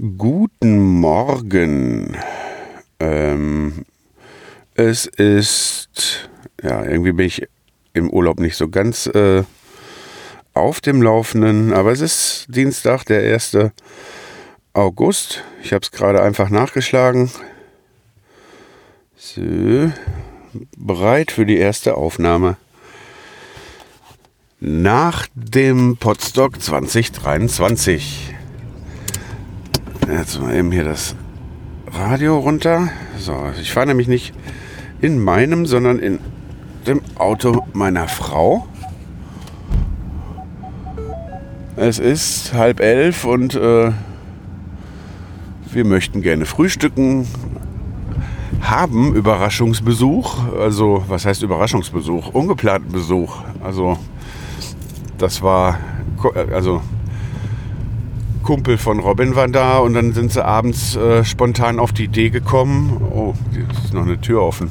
Guten Morgen. Ähm, es ist, ja, irgendwie bin ich im Urlaub nicht so ganz äh, auf dem Laufenden, aber es ist Dienstag, der 1. August. Ich habe es gerade einfach nachgeschlagen. So, bereit für die erste Aufnahme. Nach dem Podstock 2023. Jetzt mal eben hier das Radio runter. So, ich fahre nämlich nicht in meinem, sondern in dem Auto meiner Frau. Es ist halb elf und äh, wir möchten gerne frühstücken. Haben Überraschungsbesuch. Also, was heißt Überraschungsbesuch? Ungeplanten Besuch. Also, das war, also Kumpel von Robin war da und dann sind sie abends äh, spontan auf die Idee gekommen. Oh, hier ist noch eine Tür offen.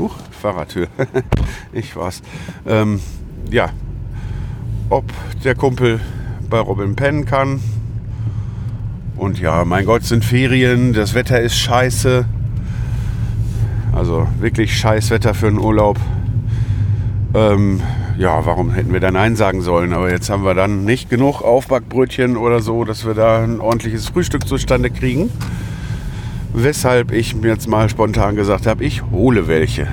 Huch, Fahrradtür. ich war's. Ähm, ja, ob der Kumpel bei Robin pennen kann. Und ja, mein Gott, sind Ferien, das Wetter ist scheiße. Also wirklich scheiß Wetter für einen Urlaub. Ähm, ja, warum hätten wir dann Nein sagen sollen? Aber jetzt haben wir dann nicht genug Aufbackbrötchen oder so, dass wir da ein ordentliches Frühstück zustande kriegen. Weshalb ich mir jetzt mal spontan gesagt habe, ich hole welche.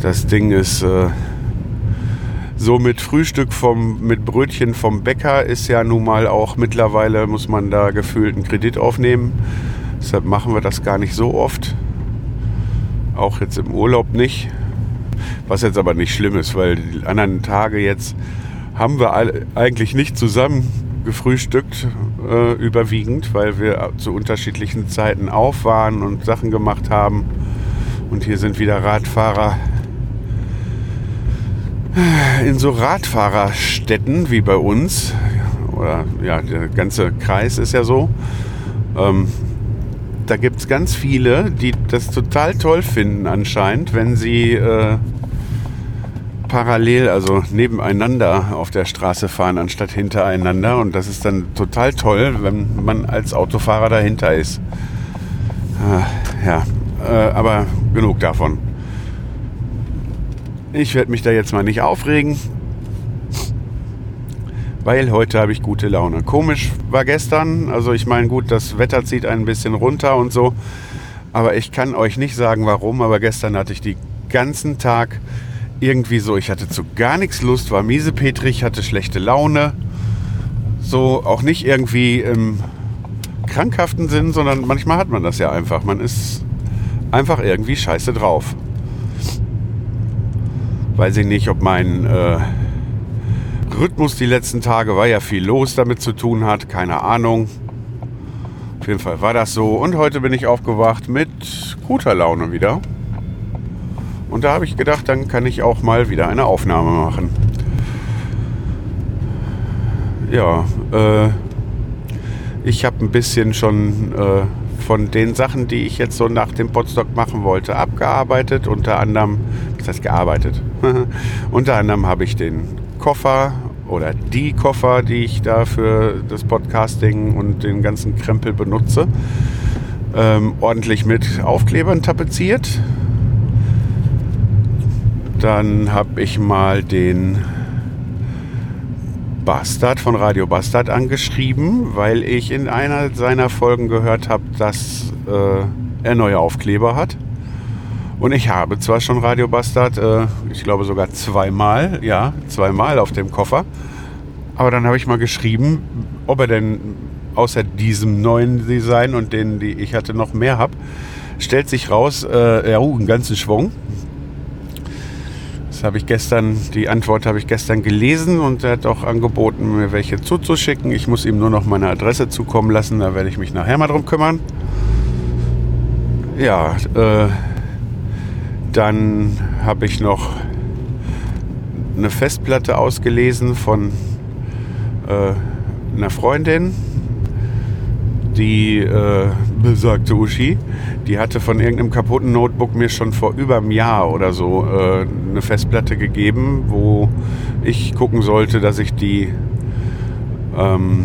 Das Ding ist äh, so mit Frühstück vom, mit Brötchen vom Bäcker ist ja nun mal auch mittlerweile, muss man da gefühlt einen Kredit aufnehmen. Deshalb machen wir das gar nicht so oft. Auch jetzt im Urlaub nicht. Was jetzt aber nicht schlimm ist, weil die anderen Tage jetzt haben wir eigentlich nicht zusammen gefrühstückt, äh, überwiegend, weil wir zu unterschiedlichen Zeiten auf waren und Sachen gemacht haben. Und hier sind wieder Radfahrer in so Radfahrerstädten wie bei uns. Oder ja, der ganze Kreis ist ja so. Ähm, da gibt es ganz viele, die das total toll finden anscheinend, wenn sie äh, parallel, also nebeneinander auf der Straße fahren, anstatt hintereinander. Und das ist dann total toll, wenn man als Autofahrer dahinter ist. Äh, ja, äh, aber genug davon. Ich werde mich da jetzt mal nicht aufregen, weil heute habe ich gute Laune. Komisch war gestern, also ich meine, gut, das Wetter zieht ein bisschen runter und so, aber ich kann euch nicht sagen, warum, aber gestern hatte ich den ganzen Tag irgendwie so, ich hatte zu gar nichts Lust, war miesepetrig, hatte schlechte Laune, so auch nicht irgendwie im krankhaften Sinn, sondern manchmal hat man das ja einfach. Man ist einfach irgendwie scheiße drauf. Weiß ich nicht, ob mein äh, Rhythmus die letzten Tage war ja viel los damit zu tun hat, keine Ahnung. Auf jeden Fall war das so. Und heute bin ich aufgewacht mit guter Laune wieder. Und da habe ich gedacht, dann kann ich auch mal wieder eine Aufnahme machen. Ja, äh, ich habe ein bisschen schon äh, von den Sachen, die ich jetzt so nach dem Podstock machen wollte, abgearbeitet. Unter anderem, das heißt gearbeitet. Unter anderem habe ich den Koffer oder die Koffer, die ich da für das Podcasting und den ganzen Krempel benutze, ähm, ordentlich mit Aufklebern tapeziert. Dann habe ich mal den Bastard von Radio Bastard angeschrieben, weil ich in einer seiner Folgen gehört habe, dass äh, er neue Aufkleber hat. Und ich habe zwar schon Radio Bastard, äh, ich glaube sogar zweimal, ja, zweimal auf dem Koffer. Aber dann habe ich mal geschrieben, ob er denn außer diesem neuen Design und denen, die ich hatte, noch mehr habe. Stellt sich raus, äh, ja, uh, einen ganzen Schwung. Das habe ich gestern, die Antwort habe ich gestern gelesen und er hat auch angeboten, mir welche zuzuschicken. Ich muss ihm nur noch meine Adresse zukommen lassen, da werde ich mich nachher mal drum kümmern. Ja, äh, dann habe ich noch eine Festplatte ausgelesen von äh, einer Freundin, die äh, besagte Uschi, die hatte von irgendeinem kaputten Notebook mir schon vor über einem Jahr oder so äh, eine Festplatte gegeben, wo ich gucken sollte, dass ich die, ähm,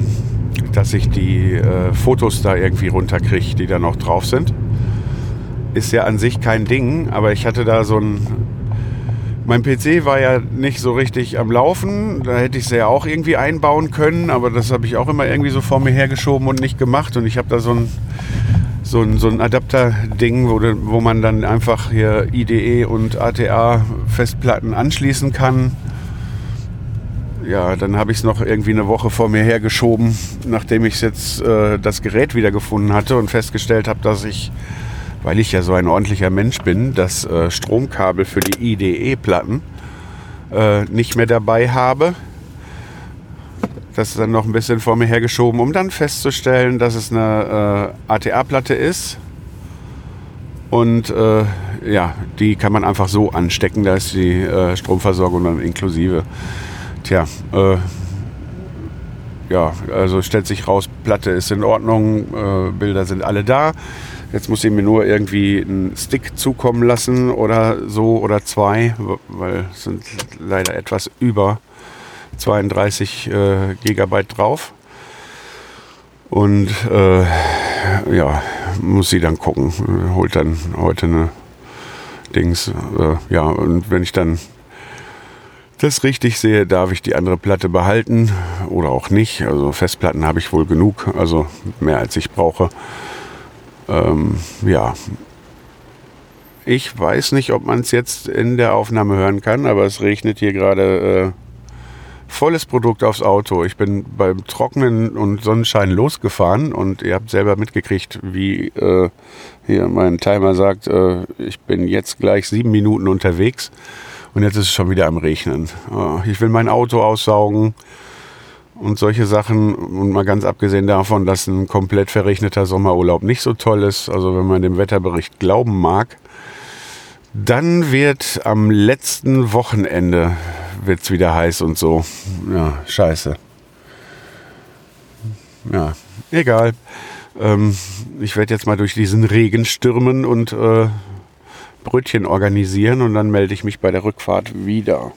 dass ich die äh, Fotos da irgendwie runterkriege, die da noch drauf sind. Ist ja an sich kein Ding, aber ich hatte da so ein mein PC war ja nicht so richtig am Laufen. Da hätte ich es ja auch irgendwie einbauen können, aber das habe ich auch immer irgendwie so vor mir hergeschoben und nicht gemacht. Und ich habe da so ein, so ein, so ein Adapter-Ding, wo, wo man dann einfach hier IDE und ATA-Festplatten anschließen kann. Ja, dann habe ich es noch irgendwie eine Woche vor mir hergeschoben, nachdem ich jetzt äh, das Gerät wieder gefunden hatte und festgestellt habe, dass ich weil ich ja so ein ordentlicher Mensch bin, das äh, Stromkabel für die IDE-Platten äh, nicht mehr dabei habe. Das ist dann noch ein bisschen vor mir hergeschoben, um dann festzustellen, dass es eine äh, ATA-Platte ist. Und äh, ja, die kann man einfach so anstecken. Da ist die äh, Stromversorgung dann inklusive. Tja, äh, ja, also stellt sich raus, Platte ist in Ordnung, Bilder sind alle da. Jetzt muss ich mir nur irgendwie einen Stick zukommen lassen oder so oder zwei, weil es sind leider etwas über 32 äh, Gigabyte drauf. Und äh, ja, muss sie dann gucken. Holt dann heute eine Dings. Äh, ja, und wenn ich dann das richtig sehe, darf ich die andere Platte behalten oder auch nicht. Also Festplatten habe ich wohl genug, also mehr als ich brauche. Ähm, ja. Ich weiß nicht, ob man es jetzt in der Aufnahme hören kann, aber es regnet hier gerade äh, volles Produkt aufs Auto. Ich bin beim Trocknen und Sonnenschein losgefahren und ihr habt selber mitgekriegt, wie äh, hier mein Timer sagt, äh, ich bin jetzt gleich sieben Minuten unterwegs und jetzt ist es schon wieder am Regnen. Äh, ich will mein Auto aussaugen und solche Sachen. Und mal ganz abgesehen davon, dass ein komplett verregneter Sommerurlaub nicht so toll ist, also wenn man dem Wetterbericht glauben mag, dann wird am letzten Wochenende wird's wieder heiß und so. Ja, scheiße. Ja, egal. Ähm, ich werde jetzt mal durch diesen Regen stürmen und äh, Brötchen organisieren und dann melde ich mich bei der Rückfahrt wieder.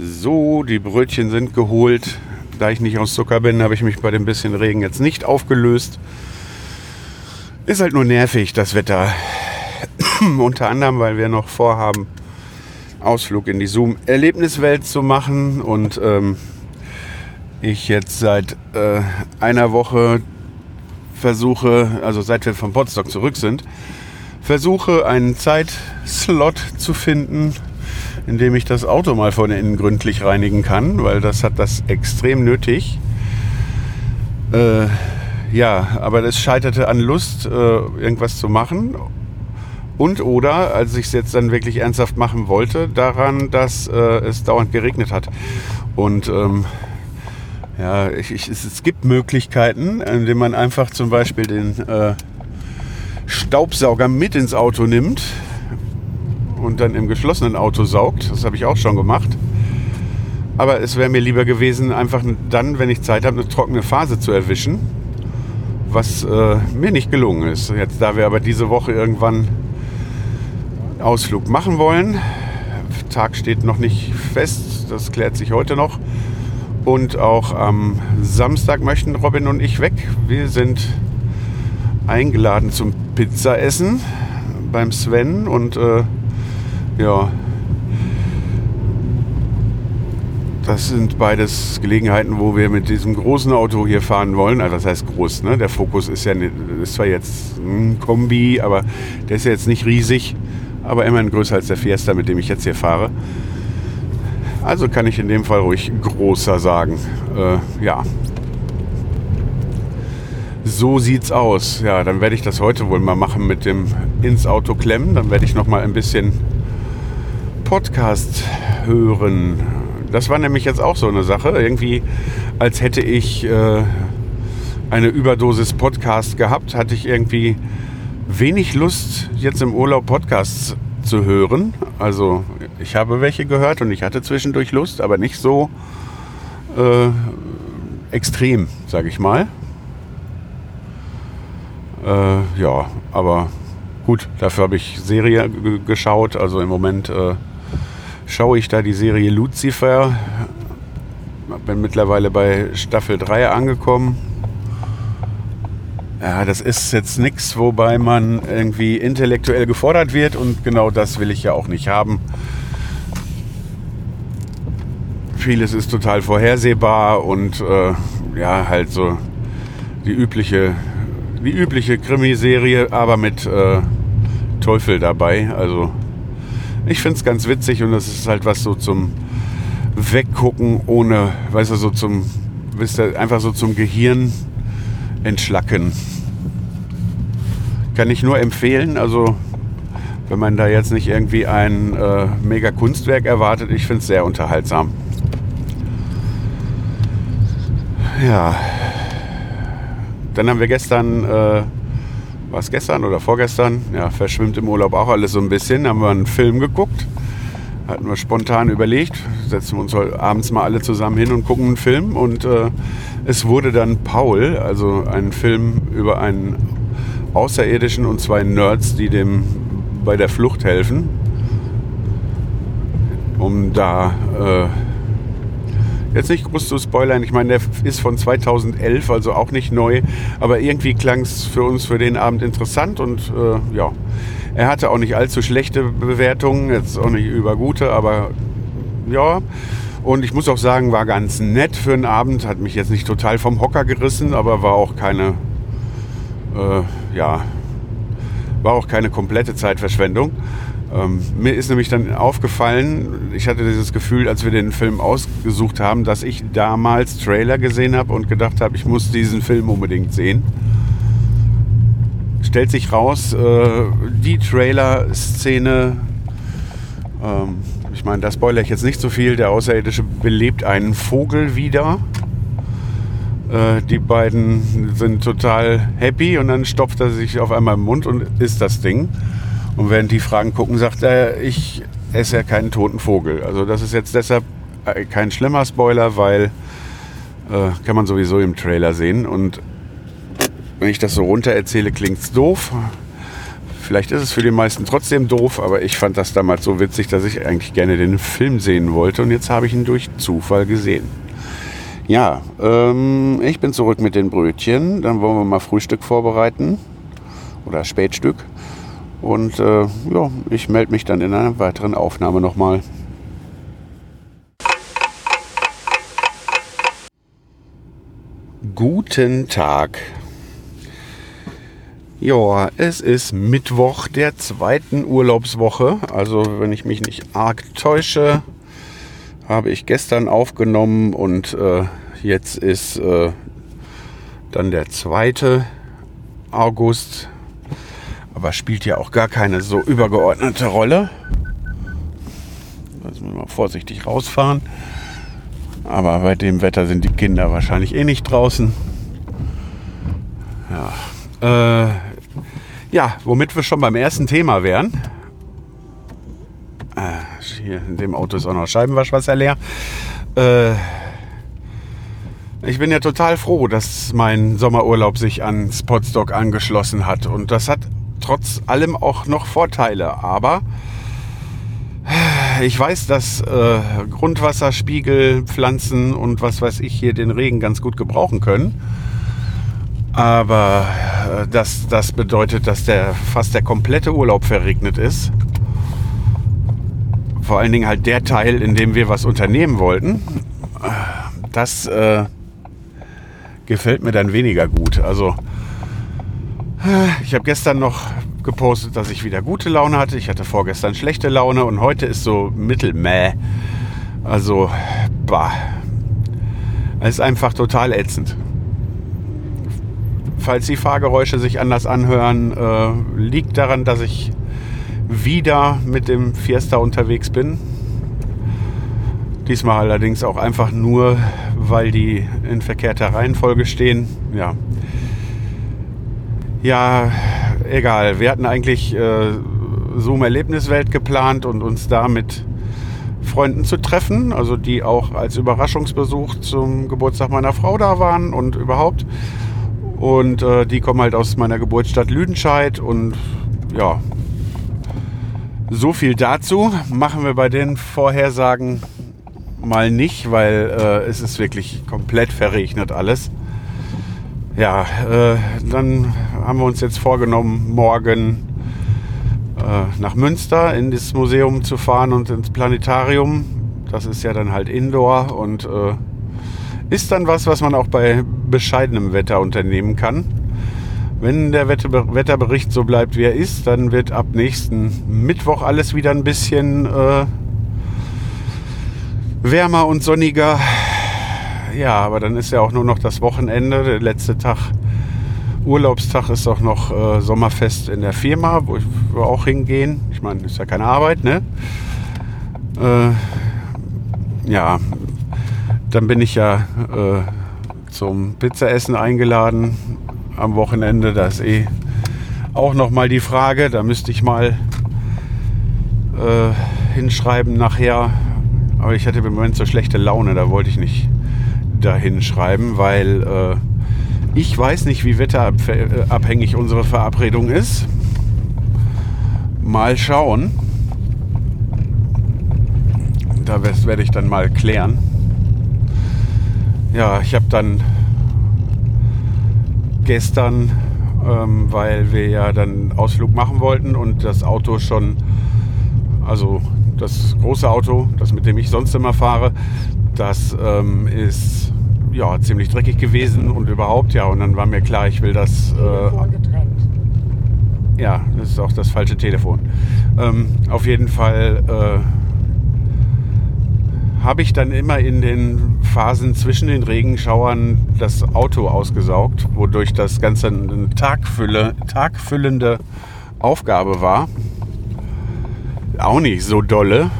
So, die Brötchen sind geholt. Da ich nicht aus Zucker bin, habe ich mich bei dem bisschen Regen jetzt nicht aufgelöst. Ist halt nur nervig, das Wetter. Unter anderem, weil wir noch vorhaben, Ausflug in die Zoom-Erlebniswelt zu machen. Und ähm, ich jetzt seit äh, einer Woche versuche, also seit wir vom Potsdok zurück sind, versuche einen Zeitslot zu finden, indem ich das Auto mal von innen gründlich reinigen kann, weil das hat das extrem nötig. Äh, ja, aber es scheiterte an Lust, äh, irgendwas zu machen. Und oder, als ich es jetzt dann wirklich ernsthaft machen wollte, daran, dass äh, es dauernd geregnet hat. Und ähm, ja, ich, ich, es, es, gibt Möglichkeiten, indem man einfach zum Beispiel den äh, Staubsauger mit ins Auto nimmt und dann im geschlossenen Auto saugt. Das habe ich auch schon gemacht. Aber es wäre mir lieber gewesen, einfach dann, wenn ich Zeit habe, eine trockene Phase zu erwischen. Was äh, mir nicht gelungen ist. Jetzt, da wir aber diese Woche irgendwann Ausflug machen wollen, Tag steht noch nicht fest, das klärt sich heute noch. Und auch am Samstag möchten Robin und ich weg. Wir sind eingeladen zum Pizzaessen beim Sven und äh, ja. Das sind beides Gelegenheiten, wo wir mit diesem großen Auto hier fahren wollen. Also das heißt groß, ne? Der Fokus ist ja ist zwar jetzt ein Kombi, aber der ist ja jetzt nicht riesig, aber immerhin größer als der Fiesta, mit dem ich jetzt hier fahre. Also kann ich in dem Fall ruhig großer sagen. Äh, ja. So sieht's aus. Ja, dann werde ich das heute wohl mal machen mit dem ins Auto klemmen. Dann werde ich noch mal ein bisschen Podcast hören. Das war nämlich jetzt auch so eine Sache. Irgendwie, als hätte ich äh, eine Überdosis Podcast gehabt, hatte ich irgendwie wenig Lust, jetzt im Urlaub Podcasts zu hören. Also ich habe welche gehört und ich hatte zwischendurch Lust, aber nicht so äh, extrem, sage ich mal. Äh, ja, aber gut, dafür habe ich Serie geschaut. Also im Moment äh, schaue ich da die Serie Lucifer. Bin mittlerweile bei Staffel 3 angekommen. Ja, das ist jetzt nichts, wobei man irgendwie intellektuell gefordert wird und genau das will ich ja auch nicht haben. Vieles ist total vorhersehbar und äh, ja, halt so die übliche, die übliche Krimiserie, aber mit äh, Teufel dabei. Also ich finde es ganz witzig und das ist halt was so zum Weggucken ohne, weißt du, so zum, wisst ihr, einfach so zum Gehirn entschlacken. Kann ich nur empfehlen. Also wenn man da jetzt nicht irgendwie ein äh, mega Kunstwerk erwartet, ich finde es sehr unterhaltsam. Ja. Dann haben wir gestern, äh, war es gestern oder vorgestern? Ja, verschwimmt im Urlaub auch alles so ein bisschen. Haben wir einen Film geguckt. Hatten wir spontan überlegt, setzen wir uns heute abends mal alle zusammen hin und gucken einen Film. Und äh, es wurde dann Paul, also ein Film über einen Außerirdischen und zwei Nerds, die dem bei der Flucht helfen. Um da äh, jetzt nicht groß zu spoilern, ich meine, der ist von 2011, also auch nicht neu, aber irgendwie klang es für uns für den Abend interessant und äh, ja, er hatte auch nicht allzu schlechte Bewertungen, jetzt auch nicht übergute, aber ja. Und ich muss auch sagen, war ganz nett für einen Abend, hat mich jetzt nicht total vom Hocker gerissen, aber war auch keine, äh, ja, war auch keine komplette Zeitverschwendung. Ähm, mir ist nämlich dann aufgefallen, ich hatte dieses Gefühl, als wir den Film ausgesucht haben, dass ich damals Trailer gesehen habe und gedacht habe, ich muss diesen Film unbedingt sehen. Stellt sich raus, äh, die Trailer-Szene, ähm, ich meine, da spoilere ich jetzt nicht so viel, der Außerirdische belebt einen Vogel wieder. Äh, die beiden sind total happy und dann stopft er sich auf einmal im Mund und isst das Ding. Und während die Fragen gucken, sagt er, ich esse ja keinen toten Vogel. Also das ist jetzt deshalb äh, kein schlimmer Spoiler, weil äh, kann man sowieso im Trailer sehen. Und wenn ich das so runter erzähle, klingt es doof. Vielleicht ist es für die meisten trotzdem doof, aber ich fand das damals so witzig, dass ich eigentlich gerne den Film sehen wollte. Und jetzt habe ich ihn durch Zufall gesehen. Ja, ähm, ich bin zurück mit den Brötchen. Dann wollen wir mal Frühstück vorbereiten. Oder Spätstück. Und äh, ja, ich melde mich dann in einer weiteren Aufnahme nochmal. Guten Tag. Ja, es ist Mittwoch der zweiten Urlaubswoche. Also wenn ich mich nicht arg täusche, habe ich gestern aufgenommen und äh, jetzt ist äh, dann der zweite August aber spielt ja auch gar keine so übergeordnete Rolle. Lassen wir mal vorsichtig rausfahren. Aber bei dem Wetter sind die Kinder wahrscheinlich eh nicht draußen. Ja, äh, ja womit wir schon beim ersten Thema wären. Äh, hier in dem Auto ist auch noch Scheibenwaschwasser leer. Äh, ich bin ja total froh, dass mein Sommerurlaub sich an Spotstock angeschlossen hat. Und das hat trotz allem auch noch Vorteile. Aber ich weiß, dass äh, Grundwasserspiegel, Pflanzen und was weiß ich hier den Regen ganz gut gebrauchen können. Aber äh, das, das bedeutet, dass der fast der komplette Urlaub verregnet ist. Vor allen Dingen halt der Teil, in dem wir was unternehmen wollten. Das äh, gefällt mir dann weniger gut. Also ich habe gestern noch gepostet, dass ich wieder gute Laune hatte. Ich hatte vorgestern schlechte Laune und heute ist so mittelmäh. Also, bah. Es ist einfach total ätzend. falls die Fahrgeräusche sich anders anhören, äh, liegt daran, dass ich wieder mit dem Fiesta unterwegs bin. Diesmal allerdings auch einfach nur, weil die in verkehrter Reihenfolge stehen. Ja, ja egal. Wir hatten eigentlich äh, Zoom Erlebniswelt geplant und uns da mit Freunden zu treffen, also die auch als Überraschungsbesuch zum Geburtstag meiner Frau da waren und überhaupt. Und äh, die kommen halt aus meiner Geburtsstadt Lüdenscheid und ja, so viel dazu. Machen wir bei den Vorhersagen mal nicht, weil äh, es ist wirklich komplett verregnet alles. Ja, äh, dann haben wir uns jetzt vorgenommen, morgen äh, nach Münster in das Museum zu fahren und ins Planetarium. Das ist ja dann halt Indoor und äh, ist dann was, was man auch bei bescheidenem Wetter unternehmen kann. Wenn der Wetterbericht so bleibt, wie er ist, dann wird ab nächsten Mittwoch alles wieder ein bisschen äh, wärmer und sonniger. Ja, aber dann ist ja auch nur noch das Wochenende, der letzte Tag Urlaubstag ist auch noch äh, Sommerfest in der Firma, wo wir auch hingehen. Ich meine, ist ja keine Arbeit, ne? Äh, ja, dann bin ich ja äh, zum Pizzaessen eingeladen am Wochenende. Da ist eh auch noch mal die Frage. Da müsste ich mal äh, hinschreiben nachher. Aber ich hatte im Moment so schlechte Laune, da wollte ich nicht da hinschreiben, weil äh, ich weiß nicht, wie wetterabhängig unsere Verabredung ist. Mal schauen. Da werde ich dann mal klären. Ja, ich habe dann gestern, ähm, weil wir ja dann Ausflug machen wollten und das Auto schon, also das große Auto, das mit dem ich sonst immer fahre, das ähm, ist ja, ziemlich dreckig gewesen und überhaupt, ja. Und dann war mir klar, ich will das. Äh, ja, das ist auch das falsche Telefon. Ähm, auf jeden Fall äh, habe ich dann immer in den Phasen zwischen den Regenschauern das Auto ausgesaugt, wodurch das Ganze eine Tagfülle, tagfüllende Aufgabe war. Auch nicht so dolle.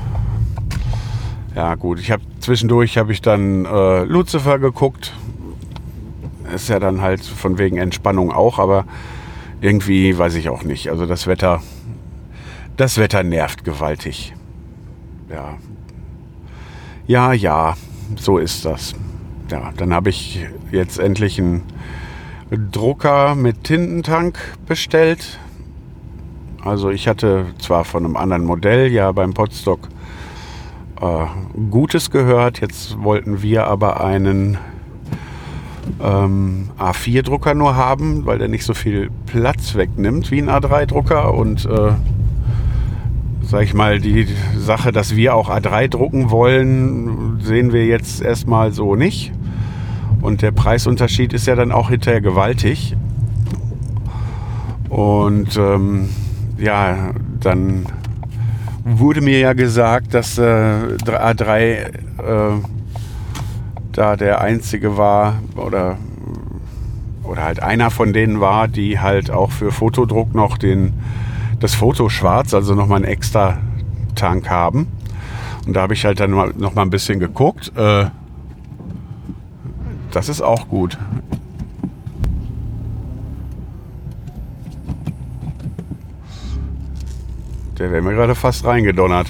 Ja gut, ich habe zwischendurch habe ich dann äh, Lucifer geguckt. Ist ja dann halt von wegen Entspannung auch, aber irgendwie weiß ich auch nicht. Also das Wetter, das Wetter nervt gewaltig. Ja. Ja, ja, so ist das. Ja, dann habe ich jetzt endlich einen Drucker mit Tintentank bestellt. Also ich hatte zwar von einem anderen Modell ja beim Potstock äh, Gutes gehört. Jetzt wollten wir aber einen ähm, A4-Drucker nur haben, weil der nicht so viel Platz wegnimmt wie ein A3-Drucker. Und äh, sag ich mal, die Sache, dass wir auch A3 drucken wollen, sehen wir jetzt erstmal so nicht. Und der Preisunterschied ist ja dann auch hinterher gewaltig. Und ähm, ja, dann wurde mir ja gesagt, dass äh, A3 äh, da der einzige war oder, oder halt einer von denen war, die halt auch für Fotodruck noch den, das Foto schwarz, also nochmal einen extra Tank haben. Und da habe ich halt dann noch mal ein bisschen geguckt. Äh, das ist auch gut. Der wäre mir gerade fast reingedonnert.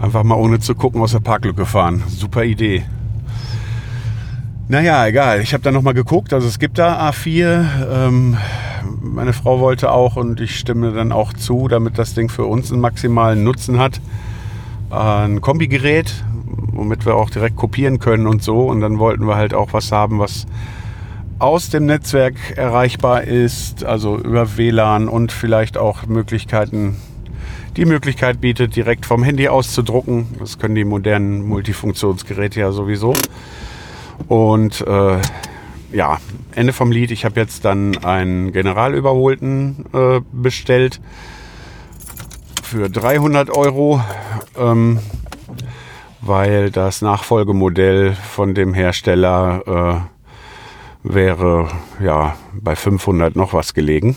Einfach mal ohne zu gucken aus der Parklücke fahren. Super Idee. Naja, egal. Ich habe da nochmal geguckt. Also es gibt da A4. Ähm, meine Frau wollte auch und ich stimme dann auch zu, damit das Ding für uns einen maximalen Nutzen hat. ein Kombigerät, womit wir auch direkt kopieren können und so. Und dann wollten wir halt auch was haben, was aus dem Netzwerk erreichbar ist, also über WLAN und vielleicht auch Möglichkeiten, die Möglichkeit bietet, direkt vom Handy aus zu drucken. Das können die modernen Multifunktionsgeräte ja sowieso. Und äh, ja, Ende vom Lied. Ich habe jetzt dann einen Generalüberholten äh, bestellt für 300 Euro, ähm, weil das Nachfolgemodell von dem Hersteller äh, wäre ja bei 500 noch was gelegen.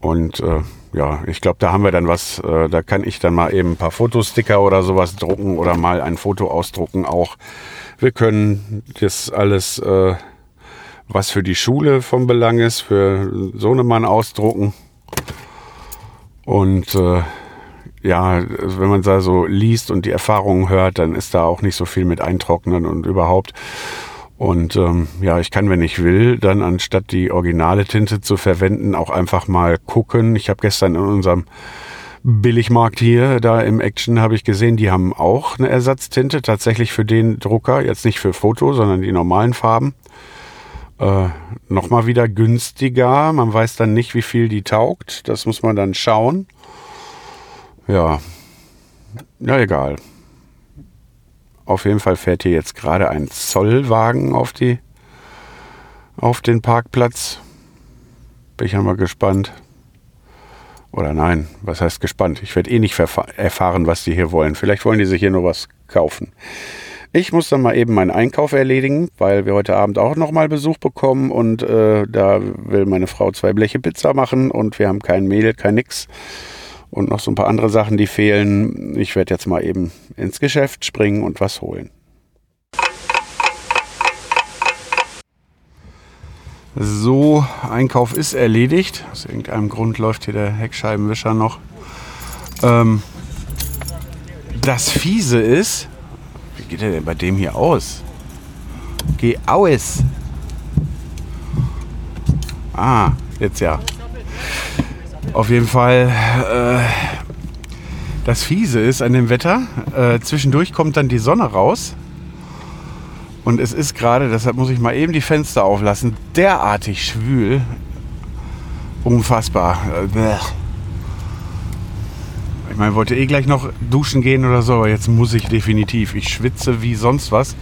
Und äh, ja, ich glaube, da haben wir dann was, äh, da kann ich dann mal eben ein paar Fotosticker oder sowas drucken oder mal ein Foto ausdrucken auch. Wir können das alles, äh, was für die Schule von Belang ist, für Sohnemann ausdrucken. Und äh, ja, wenn man da so liest und die Erfahrungen hört, dann ist da auch nicht so viel mit Eintrocknen und überhaupt. Und ähm, ja, ich kann, wenn ich will, dann anstatt die originale Tinte zu verwenden, auch einfach mal gucken. Ich habe gestern in unserem Billigmarkt hier, da im Action, habe ich gesehen, die haben auch eine Ersatztinte, tatsächlich für den Drucker, jetzt nicht für Foto, sondern die normalen Farben. Äh, Nochmal wieder günstiger. Man weiß dann nicht, wie viel die taugt. Das muss man dann schauen. Ja, ja, egal. Auf jeden Fall fährt hier jetzt gerade ein Zollwagen auf, die, auf den Parkplatz. Bin ich mal gespannt. Oder nein, was heißt gespannt? Ich werde eh nicht erfahren, was die hier wollen. Vielleicht wollen die sich hier nur was kaufen. Ich muss dann mal eben meinen Einkauf erledigen, weil wir heute Abend auch nochmal Besuch bekommen und äh, da will meine Frau zwei Bleche Pizza machen und wir haben kein Mehl, kein nix und noch so ein paar andere Sachen, die fehlen. Ich werde jetzt mal eben ins Geschäft springen und was holen. So, Einkauf ist erledigt. Aus irgendeinem Grund läuft hier der Heckscheibenwischer noch. Ähm, das Fiese ist, wie geht der denn bei dem hier aus? Geh aus! Ah, jetzt ja. Auf jeden Fall, äh, das Fiese ist an dem Wetter, äh, zwischendurch kommt dann die Sonne raus. Und es ist gerade, deshalb muss ich mal eben die Fenster auflassen, derartig schwül. Unfassbar. Äh, ich meine, wollte eh gleich noch duschen gehen oder so, aber jetzt muss ich definitiv. Ich schwitze wie sonst was.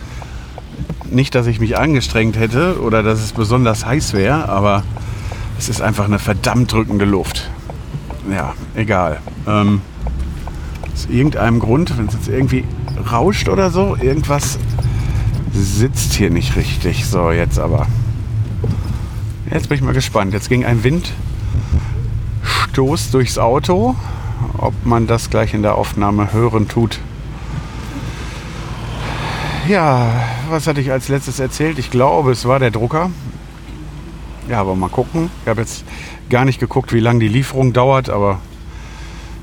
Nicht, dass ich mich angestrengt hätte oder dass es besonders heiß wäre, aber es ist einfach eine verdammt drückende Luft ja, egal. Ähm, aus irgendeinem Grund, wenn es jetzt irgendwie rauscht oder so, irgendwas sitzt hier nicht richtig. So, jetzt aber. Jetzt bin ich mal gespannt. Jetzt ging ein Windstoß durchs Auto. Ob man das gleich in der Aufnahme hören tut. Ja, was hatte ich als letztes erzählt? Ich glaube, es war der Drucker. Ja, aber mal gucken. Ich habe jetzt gar nicht geguckt, wie lange die Lieferung dauert, aber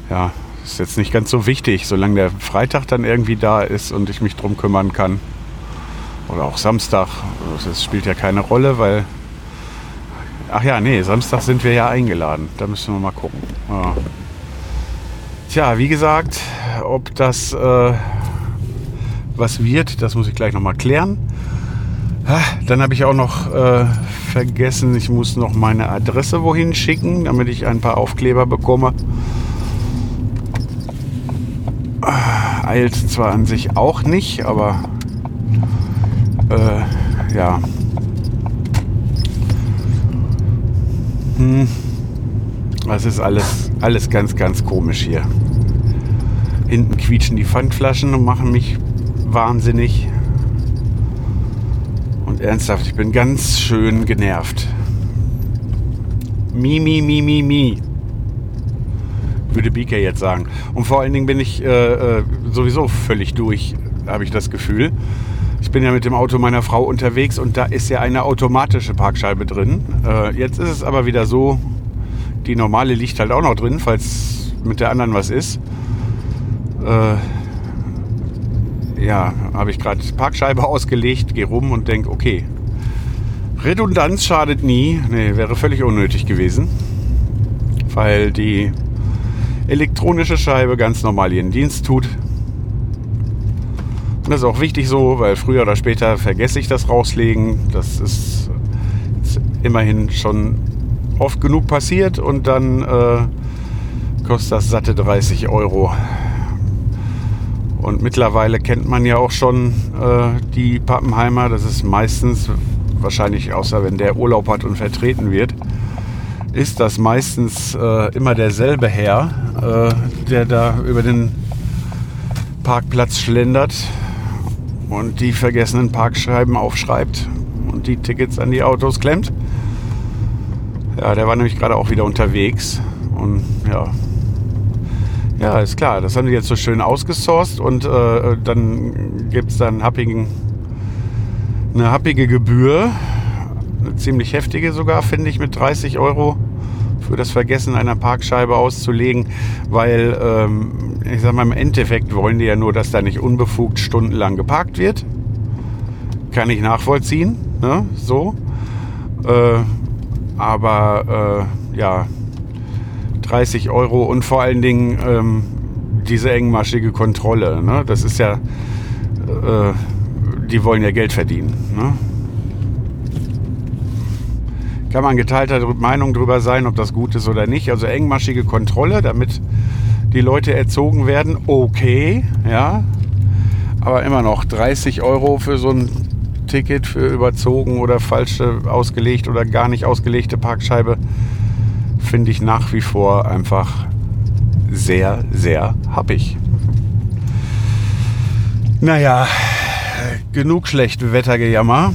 ja, ist jetzt nicht ganz so wichtig, solange der Freitag dann irgendwie da ist und ich mich drum kümmern kann. Oder auch Samstag. Das spielt ja keine Rolle, weil. Ach ja, nee, Samstag sind wir ja eingeladen. Da müssen wir mal gucken. Ja. Tja, wie gesagt, ob das äh, was wird, das muss ich gleich nochmal klären. Dann habe ich auch noch äh, vergessen, ich muss noch meine Adresse wohin schicken, damit ich ein paar Aufkleber bekomme. Äh, eilt zwar an sich auch nicht, aber äh, ja. Hm. Das ist alles, alles ganz, ganz komisch hier. Hinten quietschen die Pfandflaschen und machen mich wahnsinnig. Und ernsthaft, ich bin ganz schön genervt. Mi, mi, mi, mi, mi. Würde BK jetzt sagen. Und vor allen Dingen bin ich äh, äh, sowieso völlig durch, habe ich das Gefühl. Ich bin ja mit dem Auto meiner Frau unterwegs und da ist ja eine automatische Parkscheibe drin. Äh, jetzt ist es aber wieder so, die normale liegt halt auch noch drin, falls mit der anderen was ist. Äh, ja, habe ich gerade Parkscheibe ausgelegt, gehe rum und denke, okay, Redundanz schadet nie. Nee, wäre völlig unnötig gewesen, weil die elektronische Scheibe ganz normal ihren Dienst tut. Und das ist auch wichtig so, weil früher oder später vergesse ich das rauslegen. Das ist immerhin schon oft genug passiert und dann äh, kostet das satte 30 Euro. Und mittlerweile kennt man ja auch schon äh, die Pappenheimer. Das ist meistens, wahrscheinlich außer wenn der Urlaub hat und vertreten wird, ist das meistens äh, immer derselbe Herr, äh, der da über den Parkplatz schlendert und die vergessenen Parkscheiben aufschreibt und die Tickets an die Autos klemmt. Ja, der war nämlich gerade auch wieder unterwegs. Und ja, ja, ist klar. Das haben die jetzt so schön ausgesourced und äh, dann gibt es dann happigen, eine happige Gebühr. Eine ziemlich heftige sogar, finde ich, mit 30 Euro für das Vergessen einer Parkscheibe auszulegen, weil ähm, ich sag mal, im Endeffekt wollen die ja nur, dass da nicht unbefugt stundenlang geparkt wird. Kann ich nachvollziehen, ne? so. Äh, aber äh, ja, 30 Euro und vor allen Dingen ähm, diese engmaschige Kontrolle. Ne? Das ist ja, äh, die wollen ja Geld verdienen. Ne? Kann man geteilter Meinung darüber sein, ob das gut ist oder nicht. Also engmaschige Kontrolle, damit die Leute erzogen werden, okay, ja. Aber immer noch 30 Euro für so ein Ticket für überzogen oder falsche ausgelegt oder gar nicht ausgelegte Parkscheibe finde ich nach wie vor einfach sehr, sehr happig. Naja, genug schlechte Wettergejammer.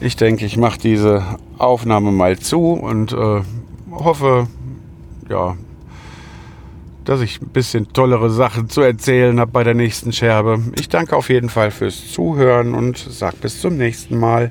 Ich denke, ich mache diese Aufnahme mal zu und äh, hoffe, ja, dass ich ein bisschen tollere Sachen zu erzählen habe bei der nächsten Scherbe. Ich danke auf jeden Fall fürs Zuhören und sage bis zum nächsten Mal.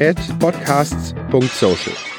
at podcasts.social.